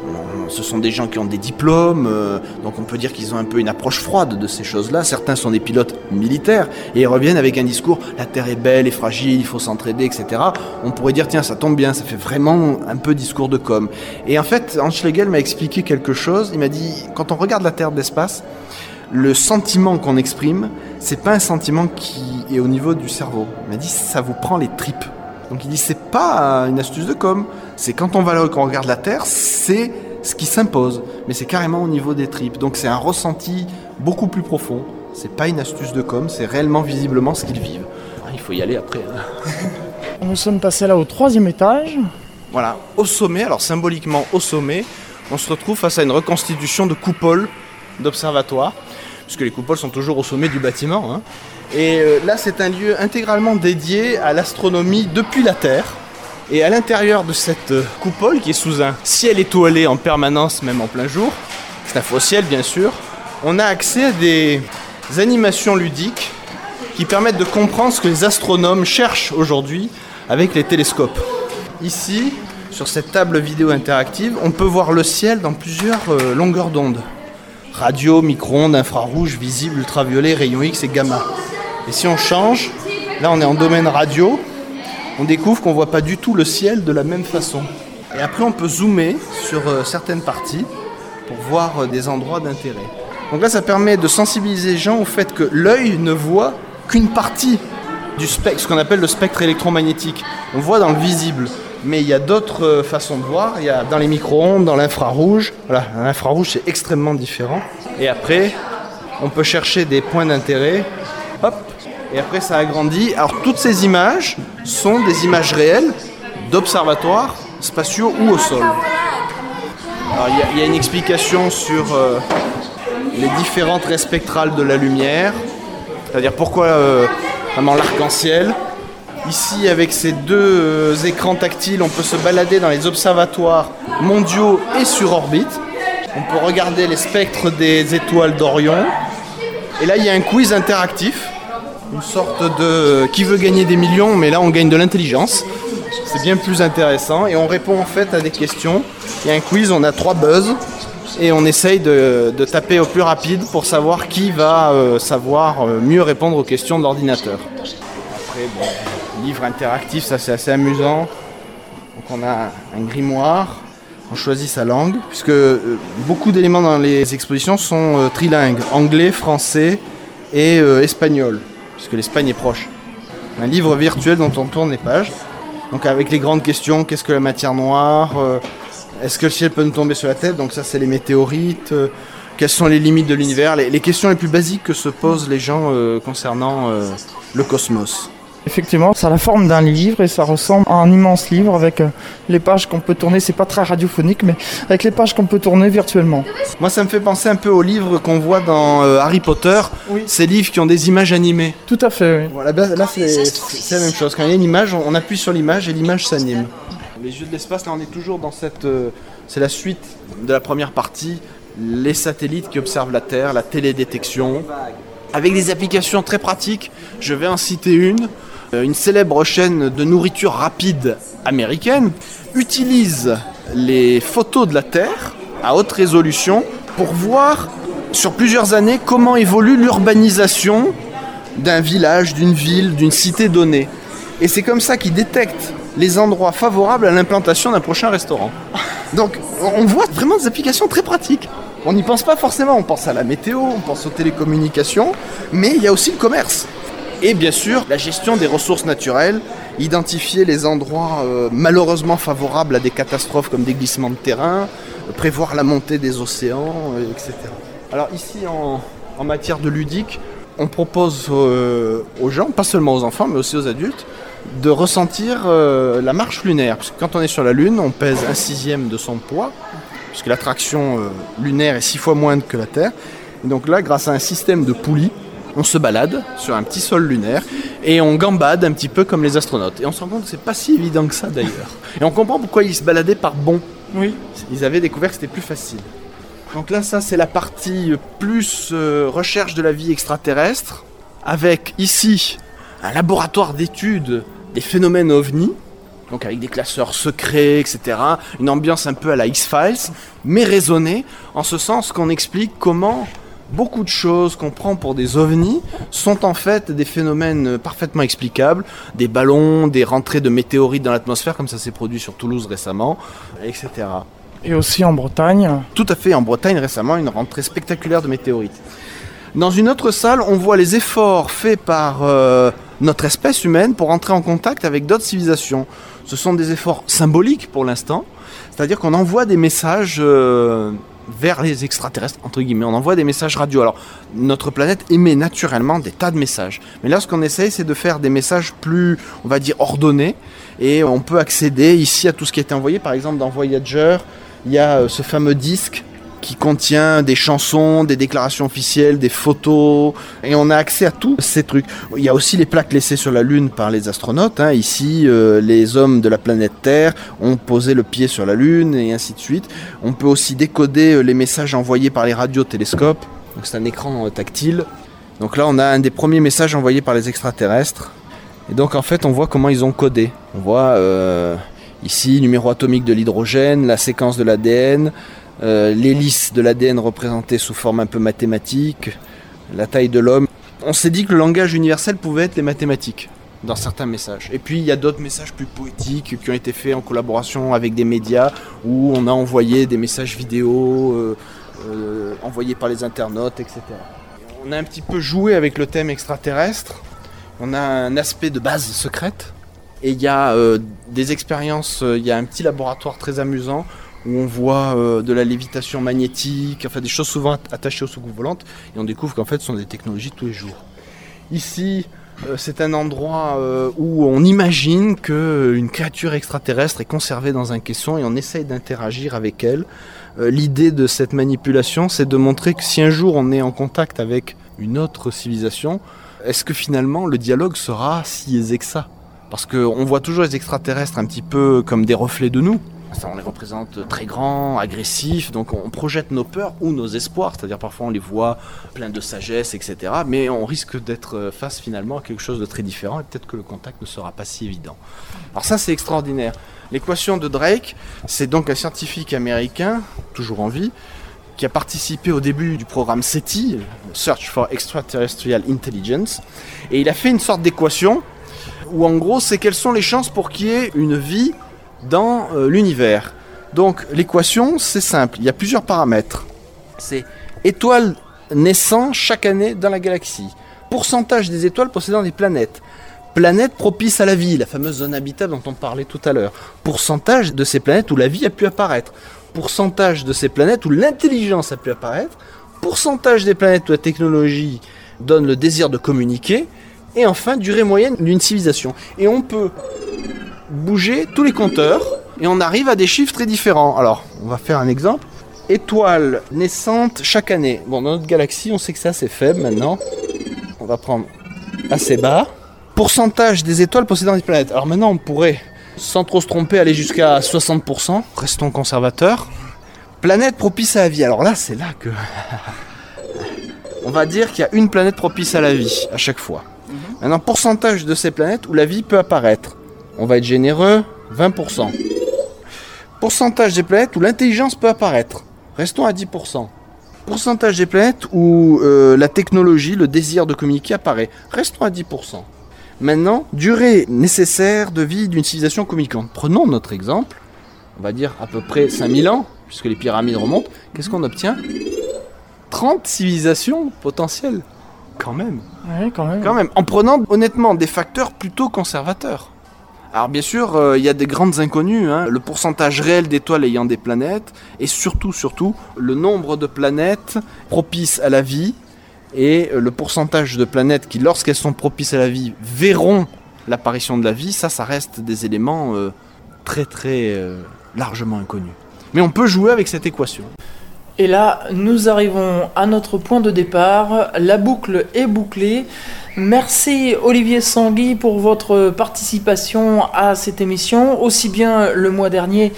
ce sont des gens qui ont des diplômes, euh, donc on peut dire qu'ils ont un peu une approche froide de ces choses-là. Certains sont des pilotes militaires et ils reviennent avec un discours la Terre est belle et fragile, il faut s'entraider, etc. On pourrait dire tiens, ça tombe bien, ça fait vraiment un peu discours de com. Et en fait, Hans Schlegel m'a expliqué quelque chose. Il m'a dit quand on regarde la Terre de l'espace, le sentiment qu'on exprime, c'est pas un sentiment qui est au niveau du cerveau. Il m'a dit ça vous prend les tripes. Donc il dit c'est pas une astuce de com, c'est quand on va là, quand on regarde la Terre, c'est ce qui s'impose, mais c'est carrément au niveau des tripes. Donc c'est un ressenti beaucoup plus profond. C'est pas une astuce de com, c'est réellement visiblement ce qu'ils vivent. Ah, Il faut y aller après. hein. [laughs] Nous sommes passés là au troisième étage. Voilà, au sommet, alors symboliquement au sommet, on se retrouve face à une reconstitution de coupoles d'observatoires, puisque les coupoles sont toujours au sommet du bâtiment. hein. Et euh, là, c'est un lieu intégralement dédié à l'astronomie depuis la Terre. Et à l'intérieur de cette euh, coupole, qui est sous un ciel étoilé en permanence, même en plein jour, c'est un faux ciel bien sûr, on a accès à des animations ludiques qui permettent de comprendre ce que les astronomes cherchent aujourd'hui avec les télescopes. Ici, sur cette table vidéo interactive, on peut voir le ciel dans plusieurs euh, longueurs d'onde. Radio, micro-ondes, infrarouge, visible, ultraviolet, rayons X et gamma. Et si on change, là on est en domaine radio, on découvre qu'on voit pas du tout le ciel de la même façon. Et après on peut zoomer sur euh, certaines parties pour voir euh, des endroits d'intérêt. Donc là ça permet de sensibiliser les gens au fait que l'œil ne voit qu'une partie du spectre, ce qu'on appelle le spectre électromagnétique. On voit dans le visible, mais il y a d'autres euh, façons de voir. Il y a dans les micro-ondes, dans l'infrarouge. Voilà, l'infrarouge c'est extrêmement différent. Et après, on peut chercher des points d'intérêt. Hop, et après ça agrandit. Alors toutes ces images sont des images réelles d'observatoires spatiaux ou au sol. Alors il y a- une explication sur euh, les différentes raies spectrales de la lumière, c'est-à-dire pourquoi euh, vraiment l'arc-en-ciel. Ici, avec ces deux euh, écrans tactiles, on peut se balader dans les observatoires mondiaux et sur orbite. On peut regarder les spectres des étoiles d'Orion. Et là, il y a un quiz interactif, une sorte de euh, qui veut gagner des millions, mais là, on gagne de l'intelligence. C'est bien plus intéressant et on répond en fait à des questions. Il y a un quiz, on a trois buzz et on essaye de, taper au plus rapide pour savoir qui va euh, savoir mieux répondre aux questions de l'ordinateur. Après, bon, livre interactif, ça c'est assez amusant. Donc on a un grimoire, on choisit sa langue, puisque euh, beaucoup d'éléments dans les expositions sont euh, trilingues, anglais, français et euh, espagnol, puisque l'Espagne est proche. Un livre virtuel dont on tourne les pages. Donc avec les grandes questions, qu'est-ce que la matière noire Est-ce que le ciel peut nous tomber sur la tête? Donc ça c'est les météorites. quelles sont les limites de l'univers? Les, questions les plus basiques que se posent les gens concernant le cosmos. Effectivement, ça a la forme d'un livre et ça ressemble à un immense livre avec euh, les pages qu'on peut tourner. C'est pas très radiophonique, mais avec les pages qu'on peut tourner virtuellement. Moi ça me fait penser un peu aux livres qu'on voit dans euh, Harry Potter, Oui. ces livres qui ont des images animées. Tout à fait, oui. Voilà, là, là, c'est c'est la même chose. Quand il y a une image, on, on appuie sur l'image et l'image s'anime. Les yeux de l'espace, là, on est toujours dans cette. euh, c'est la suite de la première partie. Les satellites qui observent la Terre, la télédétection. Avec des applications très pratiques, je vais en citer une. Euh, Une célèbre chaîne de nourriture rapide américaine utilise les photos de la Terre à haute résolution pour voir sur plusieurs années comment évolue l'urbanisation d'un village, d'une ville, d'une cité donnée. Et c'est comme ça qu'ils détectent les endroits favorables à l'implantation d'un prochain restaurant. Donc on voit vraiment des applications très pratiques. On n'y pense pas forcément, on pense à la météo, on pense aux télécommunications, mais il y a aussi le commerce. Et bien sûr, la gestion des ressources naturelles, identifier les endroits euh, malheureusement favorables à des catastrophes comme des glissements de terrain, euh, prévoir la montée des océans, euh, etc. Alors ici, en, matière de ludique, on propose aux gens, pas seulement aux enfants, mais aussi aux adultes, de ressentir la marche lunaire. Parce que quand on est sur la Lune, on pèse un sixième de son poids, puisque l'attraction lunaire est six fois moindre que la Terre. Et donc là, grâce à un système de poulies, on se balade sur un petit sol lunaire et on gambade un petit peu comme les astronautes. Et on se rend compte que c'est pas si évident que ça d'ailleurs. Et on comprend pourquoi ils se baladaient par bond. Oui. Ils avaient découvert que c'était plus facile. Donc là, ça, c'est la partie plus euh, recherche de la vie extraterrestre, avec ici un laboratoire d'études des phénomènes ovnis, donc avec des classeurs secrets, etc. Une ambiance un peu à la X-Files, mais raisonnée, en ce sens qu'on explique comment beaucoup de choses qu'on prend pour des ovnis sont en fait des phénomènes parfaitement explicables, des ballons, des rentrées de météorites dans l'atmosphère, comme ça s'est produit sur Toulouse récemment, etc. Et aussi en Bretagne. Tout à fait, en Bretagne récemment, une rentrée spectaculaire de météorites. Dans une autre salle, on voit les efforts faits par euh, notre espèce humaine pour entrer en contact avec d'autres civilisations. Ce sont des efforts symboliques pour l'instant, c'est-à-dire qu'on envoie des messages euh, vers les extraterrestres, entre guillemets. On envoie des messages radio. Alors, notre planète émet naturellement des tas de messages. Mais là, ce qu'on essaye, c'est de faire des messages plus, on va dire, ordonnés. Et on peut accéder ici à tout ce qui a été envoyé. Par exemple, dans Voyager, il y a euh, ce fameux disque qui contient des chansons, des déclarations officielles, des photos, et on a accès à tous ces trucs. Il y a aussi les plaques laissées sur la Lune par les astronautes. hein. Ici, euh, les hommes de la planète Terre ont posé le pied sur la Lune, et ainsi de suite. On peut aussi décoder euh, les messages envoyés par les radiotélescopes. Donc c'est un écran euh, tactile. Donc là, on a un des premiers messages envoyés par les extraterrestres. Et donc en fait, on voit comment ils ont codé. On voit ici numéro atomique de l'hydrogène, la séquence de l'ADN, l'hélice de l'ADN représentée sous forme un peu mathématique, la taille de l'homme. On s'est dit que le langage universel pouvait être les mathématiques dans certains messages. Et puis il y a d'autres messages plus poétiques qui ont été faits en collaboration avec des médias où on a envoyé des messages vidéo euh, euh, envoyés par les internautes, etc. On a un petit peu joué avec le thème extraterrestre. On a un aspect de base secrète. Et il y a euh, des expériences, euh, il y a un petit laboratoire très amusant où on voit euh, de la lévitation magnétique, enfin des choses souvent at- attachées aux soucoupes volantes, et on découvre qu'en fait ce sont des technologies de tous les jours. Ici, euh, c'est un endroit euh, où on imagine qu'une créature extraterrestre est conservée dans un caisson et on essaye d'interagir avec elle. L'idée de cette manipulation, c'est de montrer que si un jour on est en contact avec une autre civilisation, est-ce que finalement le dialogue sera si aisé que ça? Parce qu'on voit toujours les extraterrestres un petit peu comme des reflets de nous. On les représente très grands, agressifs, donc on projette nos peurs ou nos espoirs, c'est-à-dire parfois on les voit pleins de sagesse, etc. Mais on risque d'être face finalement à quelque chose de très différent et peut-être que le contact ne sera pas si évident. Alors ça c'est extraordinaire. L'équation de Drake, c'est donc un scientifique américain, toujours en vie, qui a participé au début du programme SETI, Search for Extraterrestrial Intelligence, et il a fait une sorte d'équation où en gros c'est quelles sont les chances pour qu'il y ait une vie dans euh, l'univers. Donc l'équation c'est simple, il y a plusieurs paramètres. C'est étoiles naissant chaque année dans la galaxie, pourcentage des étoiles possédant des planètes, planètes propices à la vie, la fameuse zone habitable dont on parlait tout à l'heure, pourcentage de ces planètes où la vie a pu apparaître, pourcentage de ces planètes où l'intelligence a pu apparaître, pourcentage des planètes où la technologie donne le désir de communiquer, et enfin durée moyenne d'une civilisation. Et on peut bouger tous les compteurs, et on arrive à des chiffres très différents. Alors, on va faire un exemple. Étoiles naissantes chaque année. Bon, dans notre galaxie, on sait que c'est assez faible maintenant. On va prendre assez bas. Pourcentage des étoiles possédant des planètes. Alors maintenant, on pourrait, sans trop se tromper, aller jusqu'à 60%. Restons conservateurs. Planète propice à la vie. Alors là, c'est là que... [laughs] on va dire qu'il y a une planète propice à la vie à chaque fois. Maintenant, pourcentage de ces planètes où la vie peut apparaître. On va être généreux, 20%. Pourcentage des planètes où l'intelligence peut apparaître. Restons à 10%. pourcentage des planètes où euh, la technologie, le désir de communiquer apparaît. Restons à 10%. Maintenant, durée nécessaire de vie d'une civilisation communicante. Prenons notre exemple, on va dire à peu près 5000 ans, puisque les pyramides remontent. Qu'est-ce qu'on obtient? 30 civilisations potentielles. Quand même. Ouais, quand même. Quand même. En prenant honnêtement des facteurs plutôt conservateurs. Alors bien sûr, euh, il y a des grandes inconnues, hein. le pourcentage réel d'étoiles ayant des planètes, et surtout, surtout, le nombre de planètes propices à la vie, et euh, le pourcentage de planètes qui, lorsqu'elles sont propices à la vie, verront l'apparition de la vie, ça, ça reste des éléments euh, très très largement inconnus. Mais on peut jouer avec cette équation. Et là, nous arrivons à notre point de départ. La boucle est bouclée. Merci Olivier Sangui pour votre participation à cette émission, aussi bien le mois dernier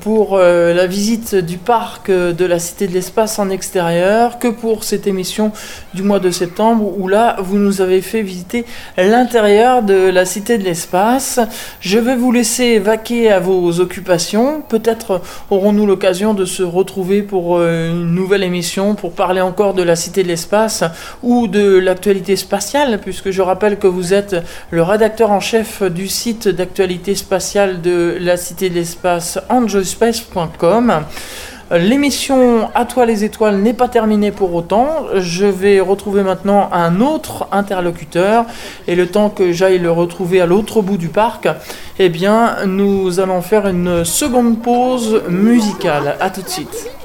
pour euh, la visite du parc de la Cité de l'Espace en extérieur que pour cette émission du mois de septembre où là vous nous avez fait visiter l'intérieur de la Cité de l'Espace. Je vais vous laisser vaquer à vos occupations. Peut-être aurons-nous l'occasion de se retrouver pour euh, une nouvelle émission pour parler encore de la Cité de l'Espace ou de l'actualité spatiale puisque je rappelle que vous êtes le rédacteur en chef du site d'actualité spatiale de la Cité de l'Espace angelospace.com. L'émission À toi les étoiles n'est pas terminée pour autant. Je vais retrouver maintenant un autre interlocuteur et le temps que j'aille le retrouver à l'autre bout du parc, eh bien nous allons faire une seconde pause musicale. À tout de suite.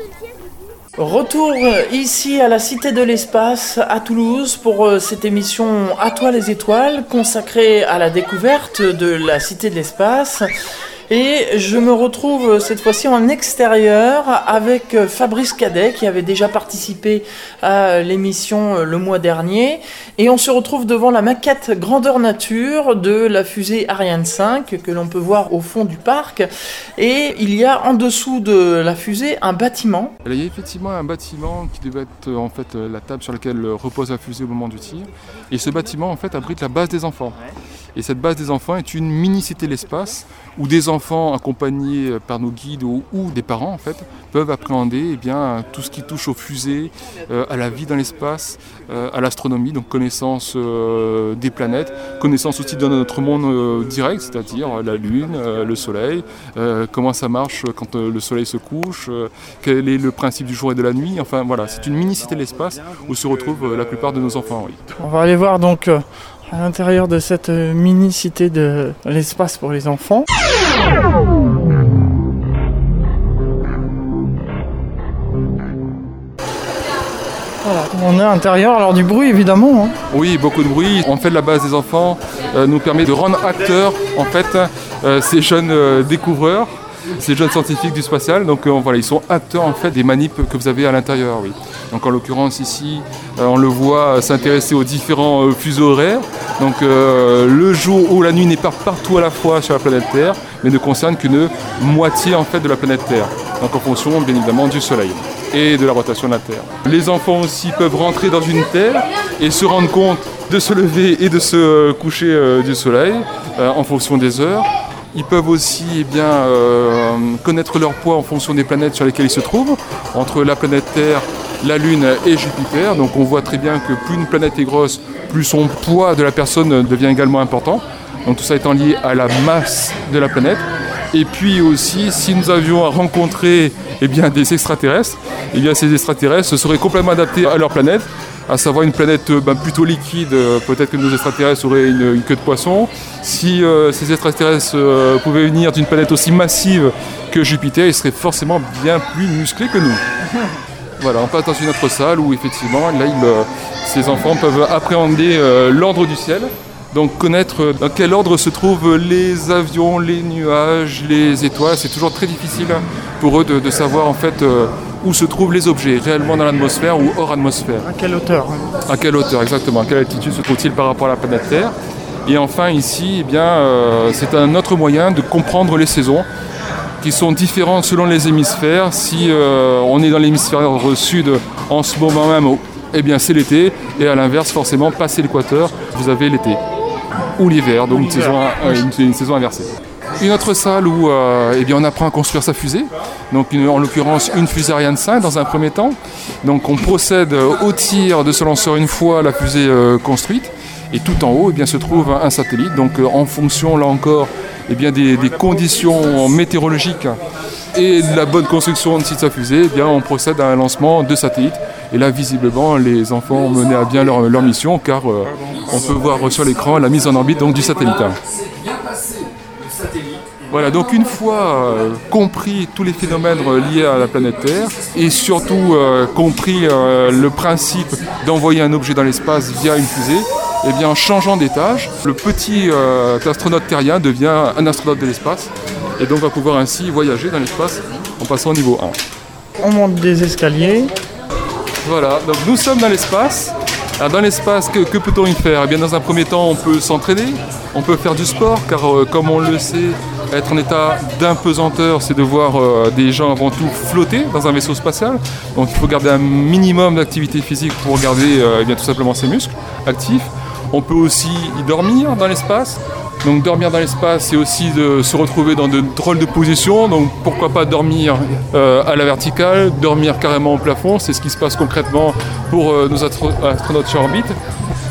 Retour ici à la Cité de l'Espace à Toulouse pour euh, cette émission À toi les étoiles consacrée à la découverte de la Cité de l'Espace. Et je me retrouve cette fois-ci en extérieur avec euh, Fabrice Cadet qui avait déjà participé à l'émission euh, le mois dernier. Et on se retrouve devant la maquette grandeur nature de la fusée Ariane 5 que l'on peut voir au fond du parc. Et il y a en dessous de la fusée un bâtiment. Il y a effectivement un bâtiment qui devait être euh, en fait euh, la table sur laquelle euh, repose la fusée au moment du tir. Et ce bâtiment en fait abrite la base des enfants. Et cette base des enfants est une mini-cité l'espace où des enfants accompagnés par nos guides ou, des parents en fait peuvent appréhender eh bien, tout ce qui touche aux fusées, euh, à la vie dans l'espace, euh, à l'astronomie, donc connaissance euh, des planètes, connaissance aussi de notre monde direct, c'est-à-dire la Lune, le Soleil, comment ça marche quand le Soleil se couche, quel est le principe du jour et de la nuit. Enfin voilà, c'est une mini-cité de l'espace où se retrouvent la plupart de nos enfants. On va aller voir donc à l'intérieur de cette mini-cité de l'espace pour les enfants. Voilà, on est à l'intérieur, alors du bruit évidemment. hein. Oui, beaucoup de bruit. En fait, la base des enfants euh, nous permet de rendre acteurs en fait euh, ces jeunes euh, découvreurs, ces jeunes scientifiques du spatial. Donc euh, voilà, ils sont acteurs en fait des manips que vous avez à l'intérieur. Oui. Donc en l'occurrence ici, euh, on le voit s'intéresser aux différents euh, fuseaux horaires. Donc le jour ou la nuit n'est pas partout à la fois sur la planète Terre, mais ne concerne qu'une moitié en fait de la planète Terre. Donc en fonction bien évidemment du Soleil et de la rotation de la Terre. Les enfants aussi peuvent rentrer dans une Terre et se rendre compte de se lever et de se coucher du Soleil en fonction des heures. Ils peuvent aussi eh bien, euh, connaître leur poids en fonction des planètes sur lesquelles ils se trouvent, entre la planète Terre, la Lune et Jupiter. Donc on voit très bien que plus une planète est grosse, plus son poids de la personne devient également important. Donc tout ça étant lié à la masse de la planète. Et puis aussi, si nous avions à rencontrer eh bien, des extraterrestres, eh bien, ces extraterrestres seraient complètement adaptés à leur planète, à savoir une planète euh, ben, plutôt liquide, euh, peut-être que nos extraterrestres auraient une, une queue de poisson. Si euh, ces extraterrestres euh, pouvaient venir d'une planète aussi massive que Jupiter, ils seraient forcément bien plus musclés que nous. [laughs] Voilà, on passe dans une autre salle où effectivement, là, euh, ces enfants peuvent appréhender l'ordre du ciel. Donc connaître dans quel ordre se trouvent les avions, les nuages, les étoiles, c'est toujours très difficile pour eux de, de savoir en fait euh, où se trouvent les objets, réellement dans l'atmosphère ou hors atmosphère. À quelle hauteur hein À quelle hauteur exactement À quelle altitude se trouve-t-il par rapport à la planète Terre Et enfin ici, eh bien, euh, c'est un autre moyen de comprendre les saisons qui sont différentes selon les hémisphères. Si euh, on est dans l'hémisphère sud en ce moment même, eh bien c'est l'été. Et à l'inverse, forcément, passé l'équateur, vous avez l'été ou l'hiver, donc une l'hiver. saison, euh, une- une saison inversée. Une autre salle où euh, eh bien, on apprend à construire sa fusée, donc une- en l'occurrence une fusée Ariane 5 dans un premier temps. Donc on procède au tir de ce lanceur une fois la fusée euh, construite. Et tout en haut eh bien, se trouve un satellite. Donc euh, en fonction là encore eh bien, des, des conditions météorologiques et de la bonne construction de sa fusée, eh bien, on procède à un lancement de satellites. Et là, visiblement, les enfants ont mené à bien leur, mission car euh, on peut voir sur l'écran la mise en orbite donc, du satellite. Voilà, donc une fois euh, compris tous les phénomènes euh, liés à la planète Terre et surtout compris le principe d'envoyer un objet dans l'espace via une fusée, eh bien en changeant d'étage, le petit astronaute terrien devient un astronaute de l'espace et donc va pouvoir ainsi voyager dans l'espace en passant au niveau 1. On monte des escaliers. Voilà, donc nous sommes dans l'espace. Alors dans l'espace, que, peut-on y faire? Eh bien dans un premier temps, on peut s'entraîner, on peut faire du sport, car euh, comme on le sait, être en état d'impesanteur, c'est de voir euh, des gens avant tout flotter dans un vaisseau spatial. Donc il faut garder un minimum d'activité physique pour garder euh, eh bien, tout simplement ses muscles actifs. On peut aussi y dormir dans l'espace. Donc dormir dans l'espace, c'est aussi de se retrouver dans de drôles de positions. Donc pourquoi pas dormir euh, à la verticale, dormir carrément au plafond. C'est ce qui se passe concrètement pour euh, nos astro- astronautes sur orbite.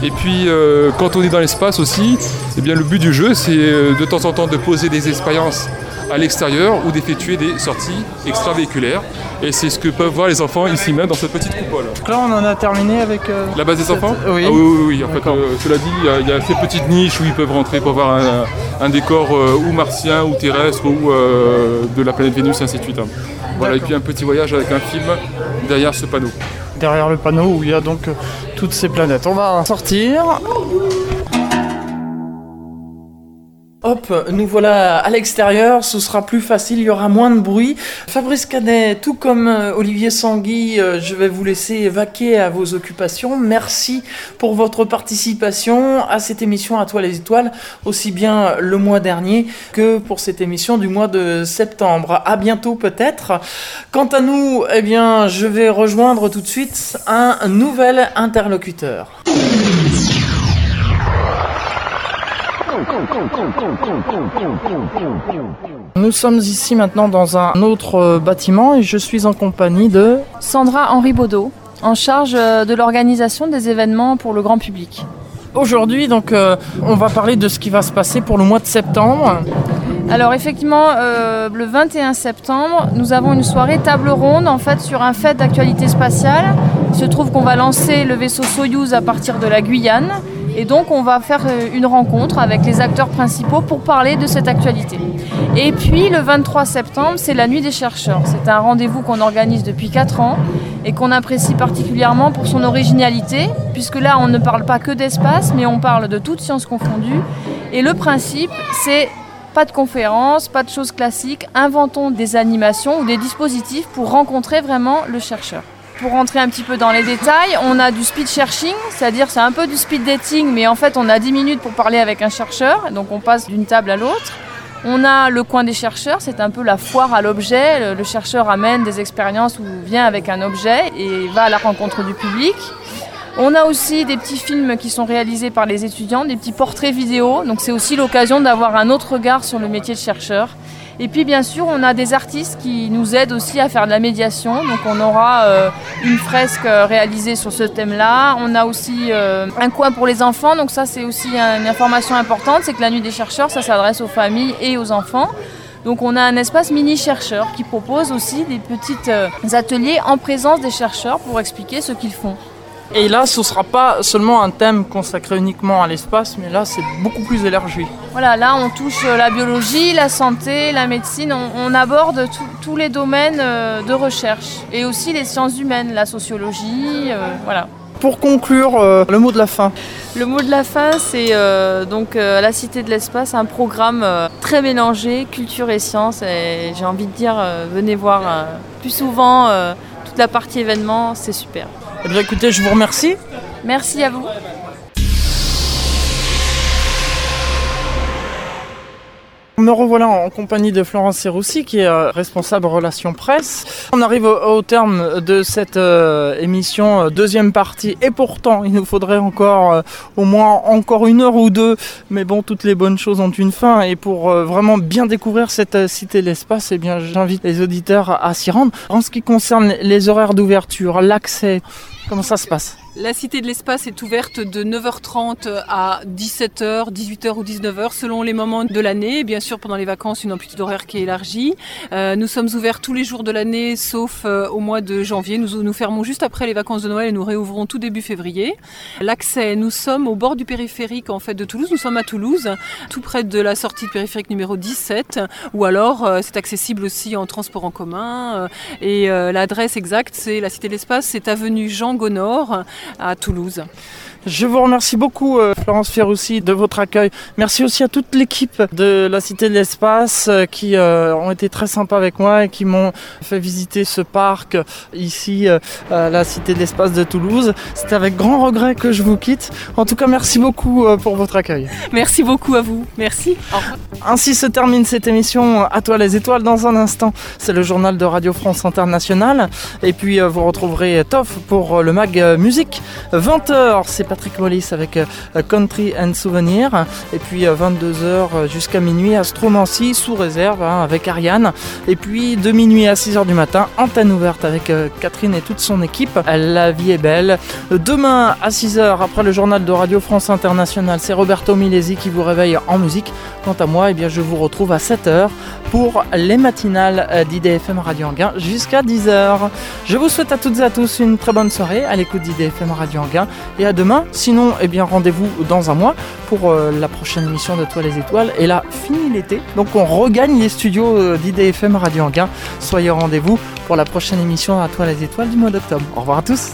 Et puis euh, quand on est dans l'espace aussi, eh bien, le but du jeu, c'est de temps en temps de poser des expériences à l'extérieur ou d'effectuer des sorties extravéhiculaires. Et c'est ce que peuvent voir les enfants ici même dans cette petite coupole. Donc là, on en a terminé avec. euh, La base des cette- enfants? Oui. Ah oui, oui, oui. En fait, euh, cela dit, il y a- il y, a ces petites niches où ils peuvent rentrer pour voir un, un décor euh, ou martien ou terrestre ou euh, de la planète Vénus, ainsi de suite. hein. Voilà, et puis un petit voyage avec un film derrière ce panneau. derrière le panneau où il y a donc toutes ces planètes. On va sortir. Hop, nous voilà à l'extérieur, ce sera plus facile, il y aura moins de bruit. Fabrice Canet, tout comme euh, Olivier Sanguy, euh, je vais vous laisser vaquer à vos occupations. Merci pour votre participation à cette émission À toi les étoiles, aussi bien le mois dernier que pour cette émission du mois de septembre. À bientôt peut-être. Quant à nous, eh bien, je vais rejoindre tout de suite un nouvel interlocuteur. Nous sommes ici maintenant dans un autre euh, bâtiment et je suis en compagnie de... Sandra Henri Baudot, en charge euh, de l'organisation des événements pour le grand public. Aujourd'hui, donc, euh, on va parler de ce qui va se passer pour le mois de septembre. Alors effectivement, euh, le 21 septembre, nous avons une soirée table ronde en fait sur un fait d'actualité spatiale. Il se trouve qu'on va lancer le vaisseau Soyouz à partir de la Guyane et donc on va faire euh, une rencontre avec les acteurs principaux pour parler de cette actualité. Et puis le 23 septembre, c'est la nuit des chercheurs. C'est un rendez-vous qu'on organise depuis 4 ans et qu'on apprécie particulièrement pour son originalité, puisque là on ne parle pas que d'espace, mais on parle de toutes sciences confondues. Et le principe, c'est pas de conférences, pas de choses classiques, inventons des animations ou des dispositifs pour rencontrer vraiment le chercheur. Pour rentrer un petit peu dans les détails, on a du speed searching, c'est-à-dire c'est un peu du speed dating, mais en fait on a 10 minutes pour parler avec un chercheur, donc on passe d'une table à l'autre. On a le coin des chercheurs, c'est un peu la foire à l'objet. Le, chercheur amène des expériences ou vient avec un objet et va à la rencontre du public. On a aussi des petits films qui sont réalisés par les étudiants, des petits portraits vidéo. Donc c'est aussi l'occasion d'avoir un autre regard sur le métier de chercheur. Et puis bien sûr, on a des artistes qui nous aident aussi à faire de la médiation. Donc on aura euh, une fresque euh, réalisée sur ce thème-là. On a aussi euh, un coin pour les enfants. Donc ça c'est aussi une information importante, c'est que la nuit des chercheurs, ça s'adresse aux familles et aux enfants. Donc on a un espace mini chercheur qui propose aussi des petits ateliers en présence des chercheurs pour expliquer ce qu'ils font. Et là, ce sera pas seulement un thème consacré uniquement à l'espace, mais là, c'est beaucoup plus élargi. Voilà, là on touche euh, la biologie, la santé, la médecine, on, on aborde tout- tous les domaines euh, de recherche et aussi les sciences humaines, la sociologie, euh, voilà. Pour conclure, euh, le mot de la fin. Le mot de la fin, c'est euh, donc euh, la Cité de l'Espace, un programme euh, très mélangé, culture et sciences. Et j'ai envie de dire, euh, venez voir euh, plus souvent euh, toute la partie événement, c'est super. Eh bien, écoutez, je vous remercie. Merci à vous. Me revoilà en compagnie de Florence Serroussi, qui est euh, responsable relations presse. On arrive au, terme de cette euh, émission, euh, deuxième partie, et pourtant il nous faudrait encore au moins encore une heure ou deux. Mais bon, toutes les bonnes choses ont une fin, et pour vraiment bien découvrir cette cité l'espace, eh bien j'invite les auditeurs à s'y rendre. En ce qui concerne les horaires d'ouverture, l'accès, comment ça se passe? La Cité de l'Espace est ouverte de 9h30 à 17h, 18h ou 19h selon les moments de l'année. Bien sûr, pendant les vacances, une amplitude horaire qui est élargie. Euh, nous sommes ouverts tous les jours de l'année sauf euh, au mois de janvier. Nous fermons juste après les vacances de Noël et nous réouvrons tout début février. L'accès, nous sommes au bord du périphérique en fait de Toulouse. Nous sommes à Toulouse, tout près de la sortie de périphérique numéro 17 ou alors euh, c'est accessible aussi en transport en commun et l'adresse exacte c'est la Cité de l'Espace, c'est avenue Jean Gonor à Toulouse. Je vous remercie beaucoup, euh, Florence Fierroussi, de votre accueil. Merci aussi à toute l'équipe de la Cité de l'Espace euh, qui euh, ont été très sympas avec moi et qui m'ont fait visiter ce parc ici, à la Cité de l'Espace de Toulouse. C'est avec grand regret que je vous quitte. En tout cas, merci beaucoup pour votre accueil. Merci beaucoup à vous. Merci. Ainsi se termine cette émission À toi les étoiles. Dans un instant, c'est le journal de Radio France Internationale. Et puis, vous retrouverez Toff pour le mag musique. 20h, c'est Patrick Mollis avec euh, Country and Souvenir. Et puis 22h euh, euh, jusqu'à minuit, Astromancy sous réserve hein, avec Ariane. Et puis de minuit à 6h du matin, antenne ouverte avec Catherine et toute son équipe. La vie est belle. Demain à 6h, après le journal de Radio France Internationale, c'est Roberto Milesi qui vous réveille en musique. Quant à moi, eh bien, je vous retrouve à 7h pour les matinales d'IDFM Radio Anguin jusqu'à 10h. Je vous souhaite à toutes et à tous une très bonne soirée à l'écoute d'IDFM Radio Anguin et à demain Sinon, eh bien, rendez-vous dans un mois pour euh, la prochaine émission de Toi les étoiles. Et là, fini l'été, donc on regagne les studios euh, d'IDFM Radio Anguin. Soyez au rendez-vous pour la prochaine émission à Toi les étoiles du mois d'octobre. Au revoir à tous.